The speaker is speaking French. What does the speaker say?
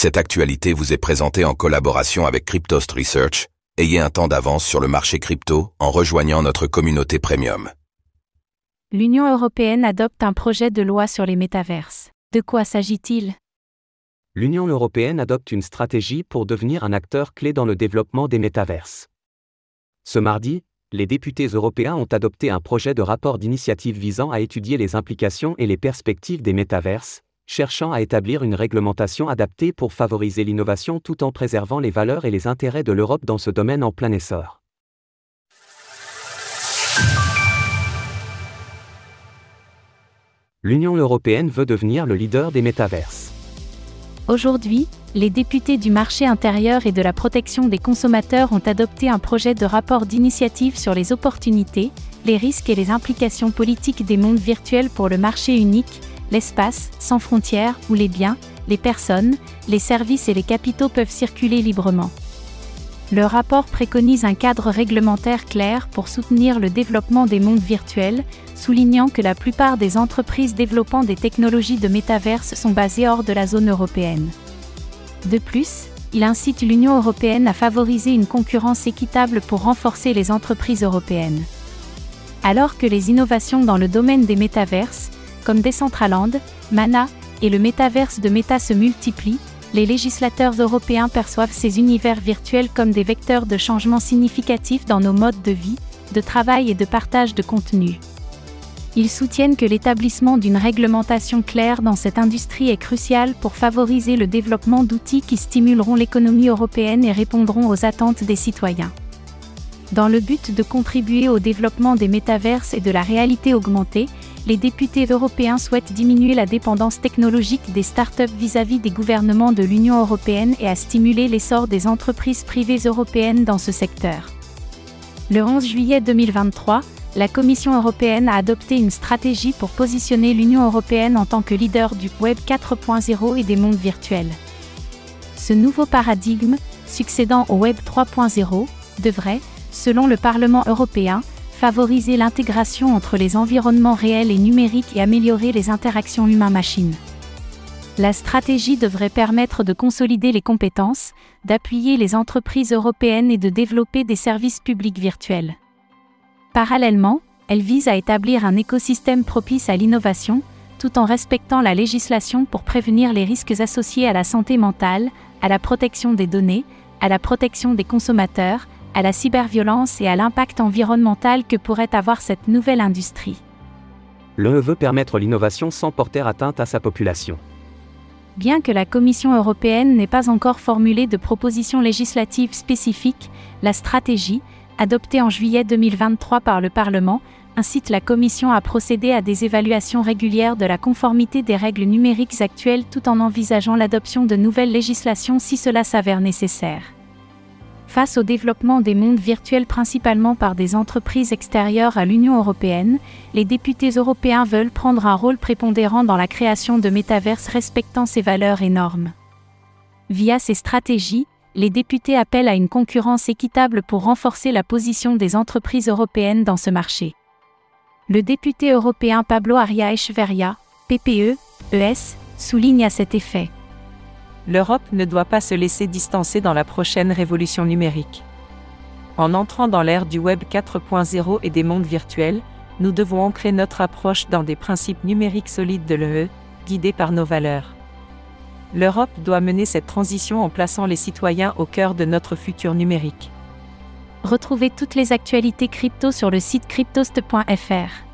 Cette actualité vous est présentée en collaboration avec Cryptost Research. Ayez un temps d'avance sur le marché crypto en rejoignant notre communauté premium. L'Union européenne adopte un projet de loi sur les métaverses. De quoi s'agit-il? L'Union européenne adopte une stratégie pour devenir un acteur clé dans le développement des métaverses. Ce mardi, les députés européens ont adopté un projet de rapport d'initiative visant à étudier les implications et les perspectives des métaverses, cherchant à établir une réglementation adaptée pour favoriser l'innovation tout en préservant les valeurs et les intérêts de l'Europe dans ce domaine en plein essor. L'Union européenne veut devenir le leader des métaverses. Aujourd'hui, les députés du marché intérieur et de la protection des consommateurs ont adopté un projet de rapport d'initiative sur les opportunités, les risques et les implications politiques des mondes virtuels pour le marché unique, l'espace, sans frontières, où les biens, les personnes, les services et les capitaux peuvent circuler librement. Le rapport préconise un cadre réglementaire clair pour soutenir le développement des mondes virtuels, soulignant que la plupart des entreprises développant des technologies de métaverse sont basées hors de la zone européenne. De plus, il incite l'Union européenne à favoriser une concurrence équitable pour renforcer les entreprises européennes. Alors que les innovations dans le domaine des métaverses, comme Decentraland, Mana et le métaverse de Meta se multiplient, les législateurs européens perçoivent ces univers virtuels comme des vecteurs de changement significatifs dans nos modes de vie, de travail et de partage de contenu. Ils soutiennent que l'établissement d'une réglementation claire dans cette industrie est crucial pour favoriser le développement d'outils qui stimuleront l'économie européenne et répondront aux attentes des citoyens. Dans le but de contribuer au développement des métaverses et de la réalité augmentée, les députés européens souhaitent diminuer la dépendance technologique des startups vis-à-vis des gouvernements de l'Union européenne et à stimuler l'essor des entreprises privées européennes dans ce secteur. Le 11 juillet 2023, la Commission européenne a adopté une stratégie pour positionner l'Union européenne en tant que leader du Web 4.0 et des mondes virtuels. Ce nouveau paradigme, succédant au Web 3.0, devrait, selon le Parlement européen, favoriser l'intégration entre les environnements réels et numériques et améliorer les interactions humain-machine. La stratégie devrait permettre de consolider les compétences, d'appuyer les entreprises européennes et de développer des services publics virtuels. Parallèlement, elle vise à établir un écosystème propice à l'innovation, tout en respectant la législation pour prévenir les risques associés à la santé mentale, à la protection des données, à la protection des consommateurs, à la cyberviolence et à l'impact environnemental que pourrait avoir cette nouvelle industrie. L'UE veut permettre l'innovation sans porter atteinte à sa population. Bien que la Commission européenne n'ait pas encore formulé de propositions législatives spécifiques, la stratégie, adoptée en juillet 2023 par le Parlement, incite la Commission à procéder à des évaluations régulières de la conformité des règles numériques actuelles tout en envisageant l'adoption de nouvelles législations si cela s'avère nécessaire. Face au développement des mondes virtuels principalement par des entreprises extérieures à l'Union européenne, les députés européens veulent prendre un rôle prépondérant dans la création de métaverses respectant ces valeurs et normes. Via ces stratégies, les députés appellent à une concurrence équitable pour renforcer la position des entreprises européennes dans ce marché. Le député européen Pablo Aria Echeverria, PPE, ES, souligne à cet effet l'Europe ne doit pas se laisser distancer dans la prochaine révolution numérique. En entrant dans l'ère du Web 4.0 et des mondes virtuels, nous devons ancrer notre approche dans des principes numériques solides de l'EE, guidés par nos valeurs. L'Europe doit mener cette transition en plaçant les citoyens au cœur de notre futur numérique. Retrouvez toutes les actualités crypto sur le site cryptost.fr.